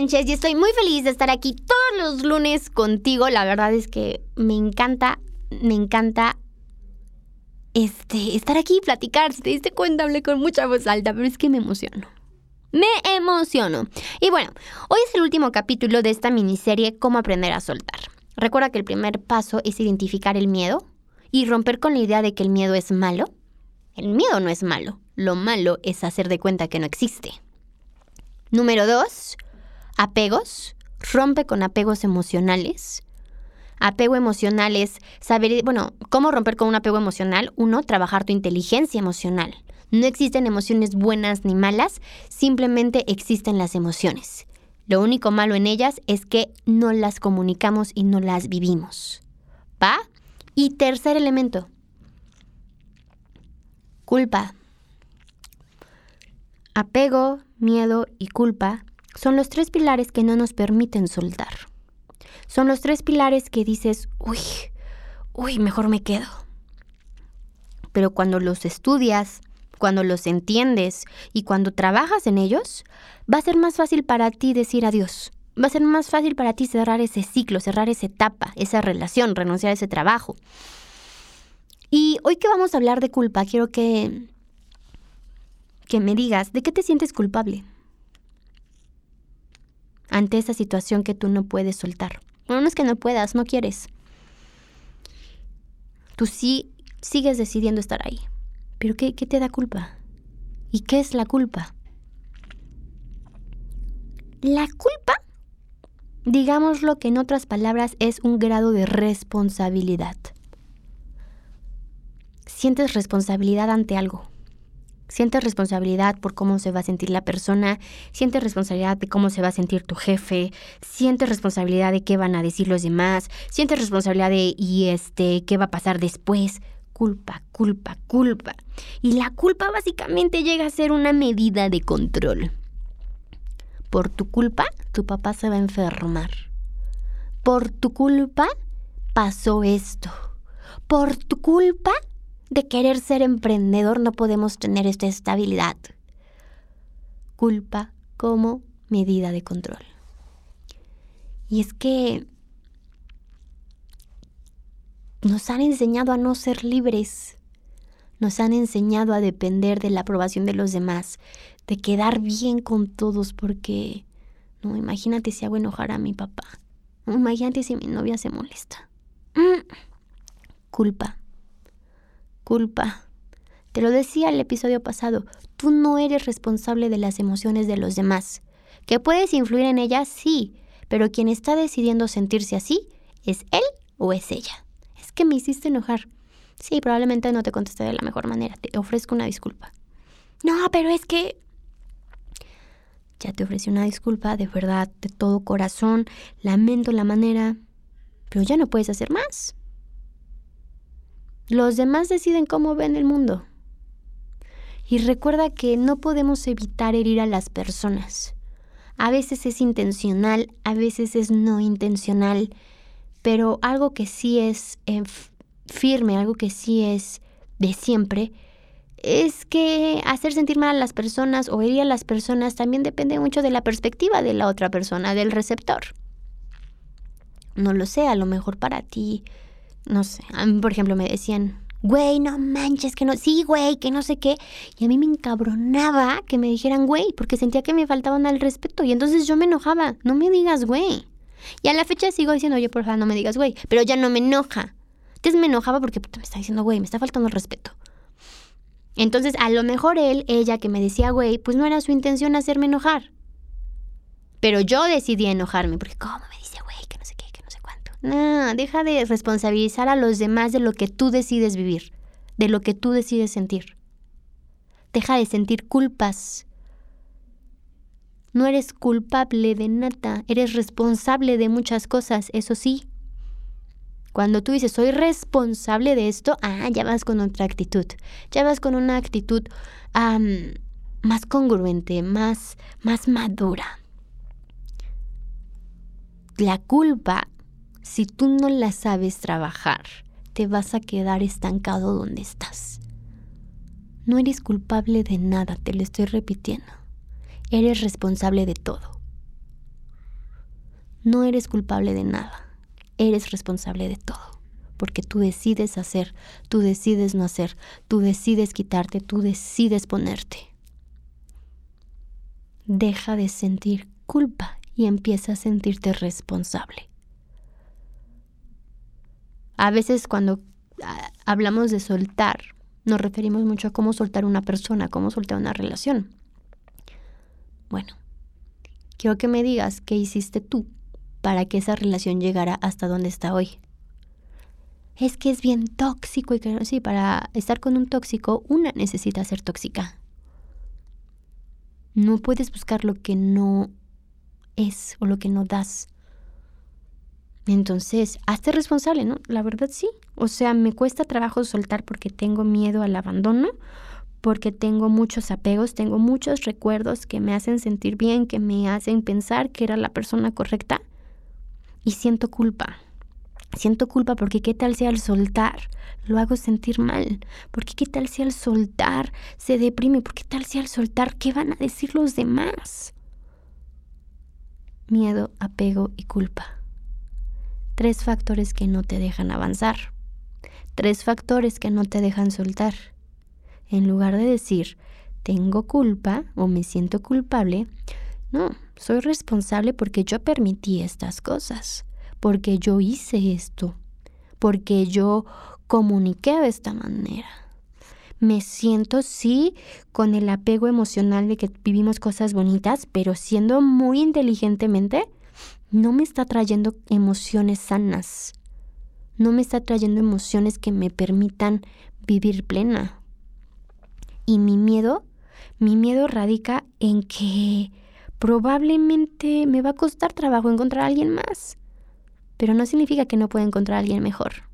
Y estoy muy feliz de estar aquí todos los lunes contigo. La verdad es que me encanta, me encanta este, estar aquí y platicar. Si te diste cuenta, hablé con mucha voz alta, pero es que me emociono. Me emociono. Y bueno, hoy es el último capítulo de esta miniserie Cómo aprender a soltar. Recuerda que el primer paso es identificar el miedo y romper con la idea de que el miedo es malo. El miedo no es malo. Lo malo es hacer de cuenta que no existe. Número dos, apegos. Rompe con apegos emocionales. Apego emocional es saber, bueno, ¿cómo romper con un apego emocional? Uno, trabajar tu inteligencia emocional. No existen emociones buenas ni malas, simplemente existen las emociones. Lo único malo en ellas es que no las comunicamos y no las vivimos. ¿Va? Y tercer elemento. Culpa. Apego, miedo y culpa son los tres pilares que no nos permiten soltar. Son los tres pilares que dices, uy, uy, mejor me quedo. Pero cuando los estudias, cuando los entiendes y cuando trabajas en ellos, va a ser más fácil para ti decir adiós. Va a ser más fácil para ti cerrar ese ciclo, cerrar esa etapa, esa relación, renunciar a ese trabajo. Y hoy que vamos a hablar de culpa, quiero que que me digas, ¿de qué te sientes culpable? Ante esa situación que tú no puedes soltar. Bueno, no es que no puedas, no quieres. Tú sí sigues decidiendo estar ahí. Pero ¿qué, qué te da culpa? ¿Y qué es la culpa? La culpa, digámoslo que en otras palabras, es un grado de responsabilidad. Sientes responsabilidad ante algo. Sientes responsabilidad por cómo se va a sentir la persona, sientes responsabilidad de cómo se va a sentir tu jefe, sientes responsabilidad de qué van a decir los demás, sientes responsabilidad de y este qué va a pasar después culpa, culpa, culpa. Y la culpa básicamente llega a ser una medida de control. Por tu culpa, tu papá se va a enfermar. Por tu culpa, pasó esto. Por tu culpa, de querer ser emprendedor, no podemos tener esta estabilidad. Culpa como medida de control. Y es que nos han enseñado a no ser libres. Nos han enseñado a depender de la aprobación de los demás, de quedar bien con todos, porque, no, imagínate si hago enojar a mi papá. Imagínate si mi novia se molesta. Mm. Culpa. Culpa. Te lo decía el episodio pasado, tú no eres responsable de las emociones de los demás. ¿Que puedes influir en ellas? Sí, pero quien está decidiendo sentirse así es él o es ella que me hiciste enojar. Sí, probablemente no te contesté de la mejor manera. Te ofrezco una disculpa. No, pero es que... Ya te ofrecí una disculpa, de verdad, de todo corazón. Lamento la manera. Pero ya no puedes hacer más. Los demás deciden cómo ven el mundo. Y recuerda que no podemos evitar herir a las personas. A veces es intencional, a veces es no intencional pero algo que sí es eh, firme, algo que sí es de siempre, es que hacer sentir mal a las personas o herir a las personas también depende mucho de la perspectiva de la otra persona, del receptor. No lo sé, a lo mejor para ti, no sé, a mí por ejemplo me decían, güey, no manches, que no, sí, güey, que no sé qué. Y a mí me encabronaba que me dijeran, güey, porque sentía que me faltaban al respeto y entonces yo me enojaba, no me digas, güey. Y a la fecha sigo diciendo, oye, por favor, no me digas, güey. Pero ya no me enoja. Antes me enojaba porque me está diciendo, güey, me está faltando el respeto. Entonces, a lo mejor él, ella que me decía, güey, pues no era su intención hacerme enojar. Pero yo decidí enojarme, porque ¿cómo me dice, güey, que no sé qué, que no deja de responsabilizar a los demás de lo que tú decides vivir, de lo que tú decides sentir. Deja de sentir culpas no eres culpable de nada, eres responsable de muchas cosas, eso sí. Cuando tú dices, soy responsable de esto, ah, ya vas con otra actitud. Ya vas con una actitud más congruente, más, más madura. La culpa, si tú no la sabes trabajar, te vas a quedar estancado donde estás. No eres culpable de nada, te lo estoy repitiendo. Eres responsable de todo. No eres culpable de nada. Eres responsable de todo. Porque tú decides hacer, tú decides no hacer, tú decides quitarte, tú decides ponerte. Deja de sentir culpa y empieza a sentirte responsable. A veces cuando ah, hablamos de soltar, nos referimos mucho a cómo soltar una persona, cómo soltar una relación. Bueno, quiero que me digas qué hiciste tú para que esa relación llegara hasta donde está hoy. Es que es bien tóxico y que sí, para estar con un tóxico, una necesita ser tóxica. No puedes buscar lo que no es o lo que no das. Entonces, hazte responsable, ¿no? La verdad sí. O sea, me cuesta trabajo soltar porque tengo miedo al abandono, porque tengo muchos apegos, tengo muchos recuerdos que me hacen sentir bien, que me hacen pensar que era la persona correcta y siento culpa. Siento culpa porque qué tal si al soltar lo hago sentir mal, porque qué tal si al soltar se deprime, porque qué tal si al soltar qué van a decir los demás. Miedo, apego y culpa. Tres factores que no te dejan avanzar. Tres factores que no te dejan soltar. En lugar de decir, tengo culpa o me siento culpable, no, soy responsable porque yo permití estas cosas, porque yo hice esto, porque yo comuniqué de esta manera. Me siento, sí, con el apego emocional de que vivimos cosas bonitas, pero siendo muy inteligentemente, no me está trayendo emociones sanas, no me está trayendo emociones que me permitan vivir plena. Y mi miedo, mi miedo radica en que probablemente me va a costar trabajo encontrar a alguien más, pero no significa que no pueda encontrar a alguien mejor.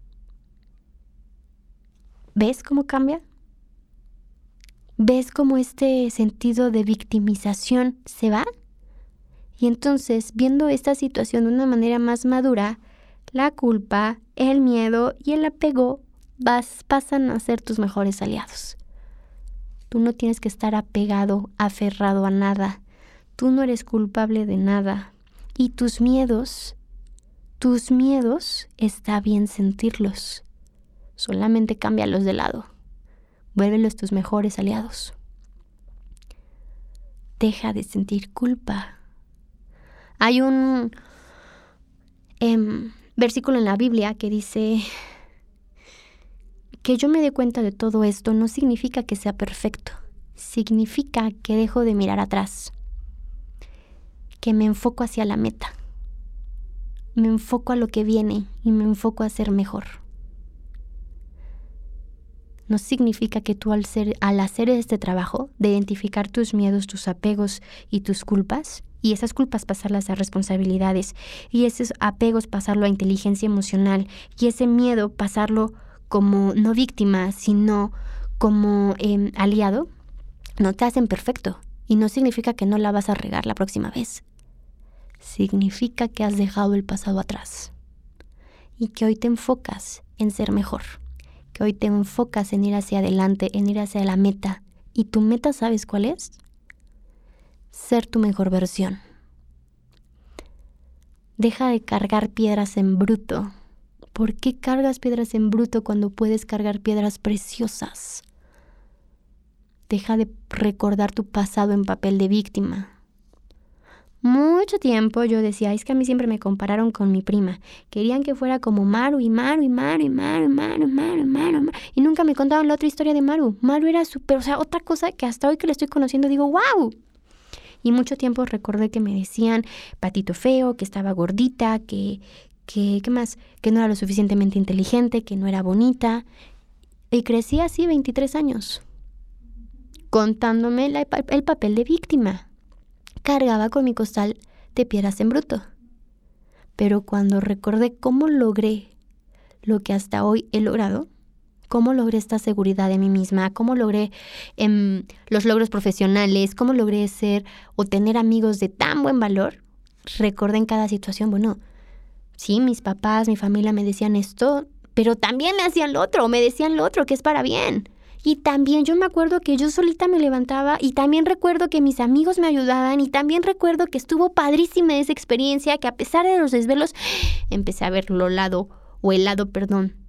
¿Ves cómo cambia? ¿Ves cómo este sentido de victimización se va? Y entonces, viendo esta situación de una manera más madura, la culpa, el miedo y el apego vas, pasan a ser tus mejores aliados. Tú no tienes que estar apegado, aferrado a nada. Tú no eres culpable de nada. Y tus miedos, tus miedos, está bien sentirlos. Solamente cámbialos de lado. Vuélvelos tus mejores aliados. Deja de sentir culpa. Hay un em, versículo en la Biblia que dice que yo me dé cuenta de todo esto no significa que sea perfecto, significa que dejo de mirar atrás, que me enfoco hacia la meta, me enfoco a lo que viene y me enfoco a ser mejor. No significa que tú al, hacer este trabajo de identificar tus miedos, tus apegos y tus culpas, y esas culpas pasarlas a responsabilidades y esos apegos pasarlo a inteligencia emocional y ese miedo pasarlo como no víctima, sino como em, aliado, no te hacen perfecto y no significa que no la vas a regar la próxima vez. Significa que has dejado el pasado atrás y que hoy te enfocas en ser mejor, que hoy te enfocas en ir hacia adelante, en ir hacia la meta. ¿Y tu meta sabes cuál es? Ser tu mejor versión. Deja de cargar piedras en bruto. ¿Por qué cargas piedras en bruto cuando puedes cargar piedras preciosas? Deja de recordar tu pasado en papel de víctima. Mucho tiempo yo decía, es que a mí siempre me compararon con mi prima. Querían que fuera como Maru y Maru y Maru y Maru y Maru, Maru, Maru, Maru. Y nunca me contaban la otra historia de Maru. Maru era súper, o sea, otra cosa que hasta hoy que le estoy conociendo digo, wow, y mucho tiempo recordé que me decían patito feo, que estaba gordita, que, que, ¿qué más? Que no era lo suficientemente inteligente, que no era bonita. Y crecí así 23 años, contándome el papel de víctima. Cargaba con mi costal de piedras en bruto. Pero cuando recordé cómo logré lo que hasta hoy he logrado, cómo logré esta seguridad de mí misma, cómo logré em, los logros profesionales, cómo logré ser o tener amigos de tan buen valor. Recordé en cada situación, bueno, sí, mis papás, mi familia me decían esto, pero también me hacían lo otro, me decían lo otro, que es para bien. Y también yo me acuerdo que yo solita me levantaba y también recuerdo que mis amigos me ayudaban y también recuerdo que estuvo padrísima esa experiencia, que a pesar de los desvelos empecé a ver lo lado o el lado, perdón,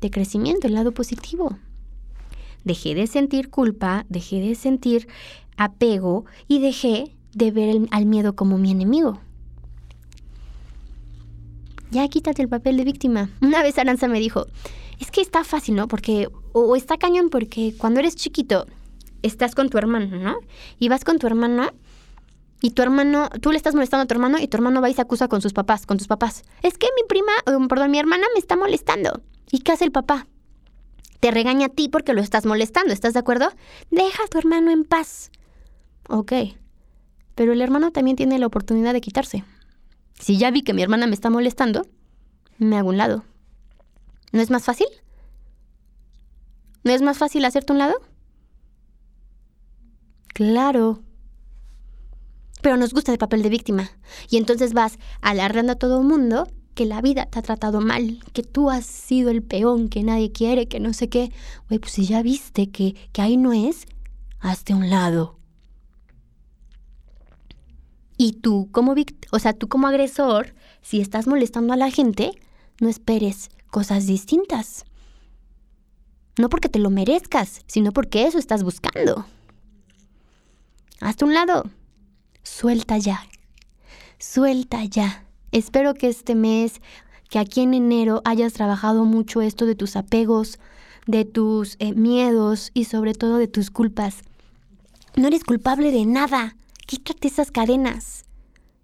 de crecimiento, el lado positivo. Dejé de sentir culpa, dejé de sentir apego y dejé de ver al miedo como mi enemigo. Ya quítate el papel de víctima. Una vez Aranza me dijo, es que está fácil, ¿no? Porque, o, está cañón porque cuando eres chiquito, estás con tu hermano, ¿no? Y vas con tu hermano y tu hermano, tú le estás molestando a tu hermano y tu hermano va y se acusa con sus papás, con tus papás. Es que mi prima, perdón, mi hermana me está molestando. ¿Y qué hace el papá? Te regaña a ti porque lo estás molestando, ¿estás de acuerdo? Deja a tu hermano en paz. Ok. Pero el hermano también tiene la oportunidad de quitarse. Si ya vi que mi hermana me está molestando, me hago un lado. ¿No es más fácil? ¿No es más fácil hacerte un lado? Claro. Pero nos gusta el papel de víctima. Y entonces vas alargando a todo el mundo que la vida te ha tratado mal, que tú has sido el peón, que nadie quiere, que no sé qué. Güey, pues si ya viste que, que ahí no es, hazte un lado. Y tú como o sea, tú como agresor, si estás molestando a la gente, no esperes cosas distintas. No porque te lo merezcas, sino porque eso estás buscando. Hazte un lado. Suelta ya. Suelta ya. Espero que este mes, que aquí en enero hayas trabajado mucho esto de tus apegos, de tus eh, miedos y sobre todo de tus culpas. No eres culpable de nada. Quítate esas cadenas.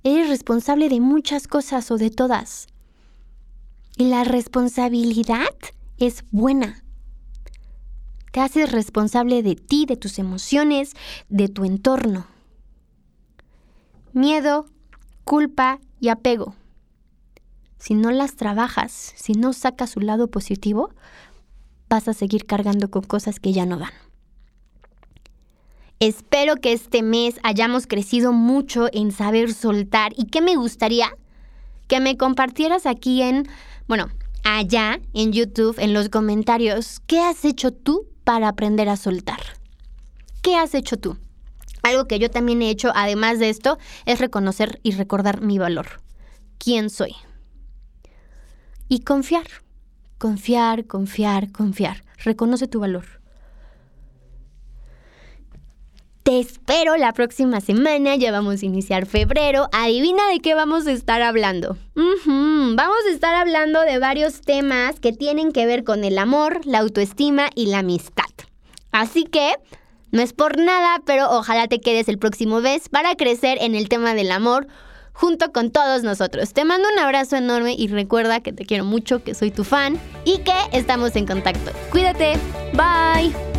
Eres responsable de muchas cosas o de todas. Y la responsabilidad es buena. Te haces responsable de ti, de tus emociones, de tu entorno. Miedo, culpa y apego. Si no las trabajas, si no sacas su lado positivo, vas a seguir cargando con cosas que ya no dan. Espero que este mes hayamos crecido mucho en saber soltar y que me gustaría que me compartieras aquí en bueno, allá en YouTube, en los comentarios, ¿qué has hecho tú para aprender a soltar? ¿Qué has hecho tú? Algo que yo también he hecho, además de esto, es reconocer y recordar mi valor. ¿Quién soy? Y confiar. Confiar, confiar, confiar. Reconoce tu valor. Te espero la próxima semana, ya vamos a iniciar febrero. Adivina de qué vamos a estar hablando. Vamos a estar hablando de varios temas que tienen que ver con el amor, la autoestima y la amistad. Así que, no es por nada, pero ojalá te quedes el próximo mes para crecer en el tema del amor junto con todos nosotros. Te mando un abrazo enorme y recuerda que te quiero mucho, que soy tu fan y que estamos en contacto. Cuídate. Bye.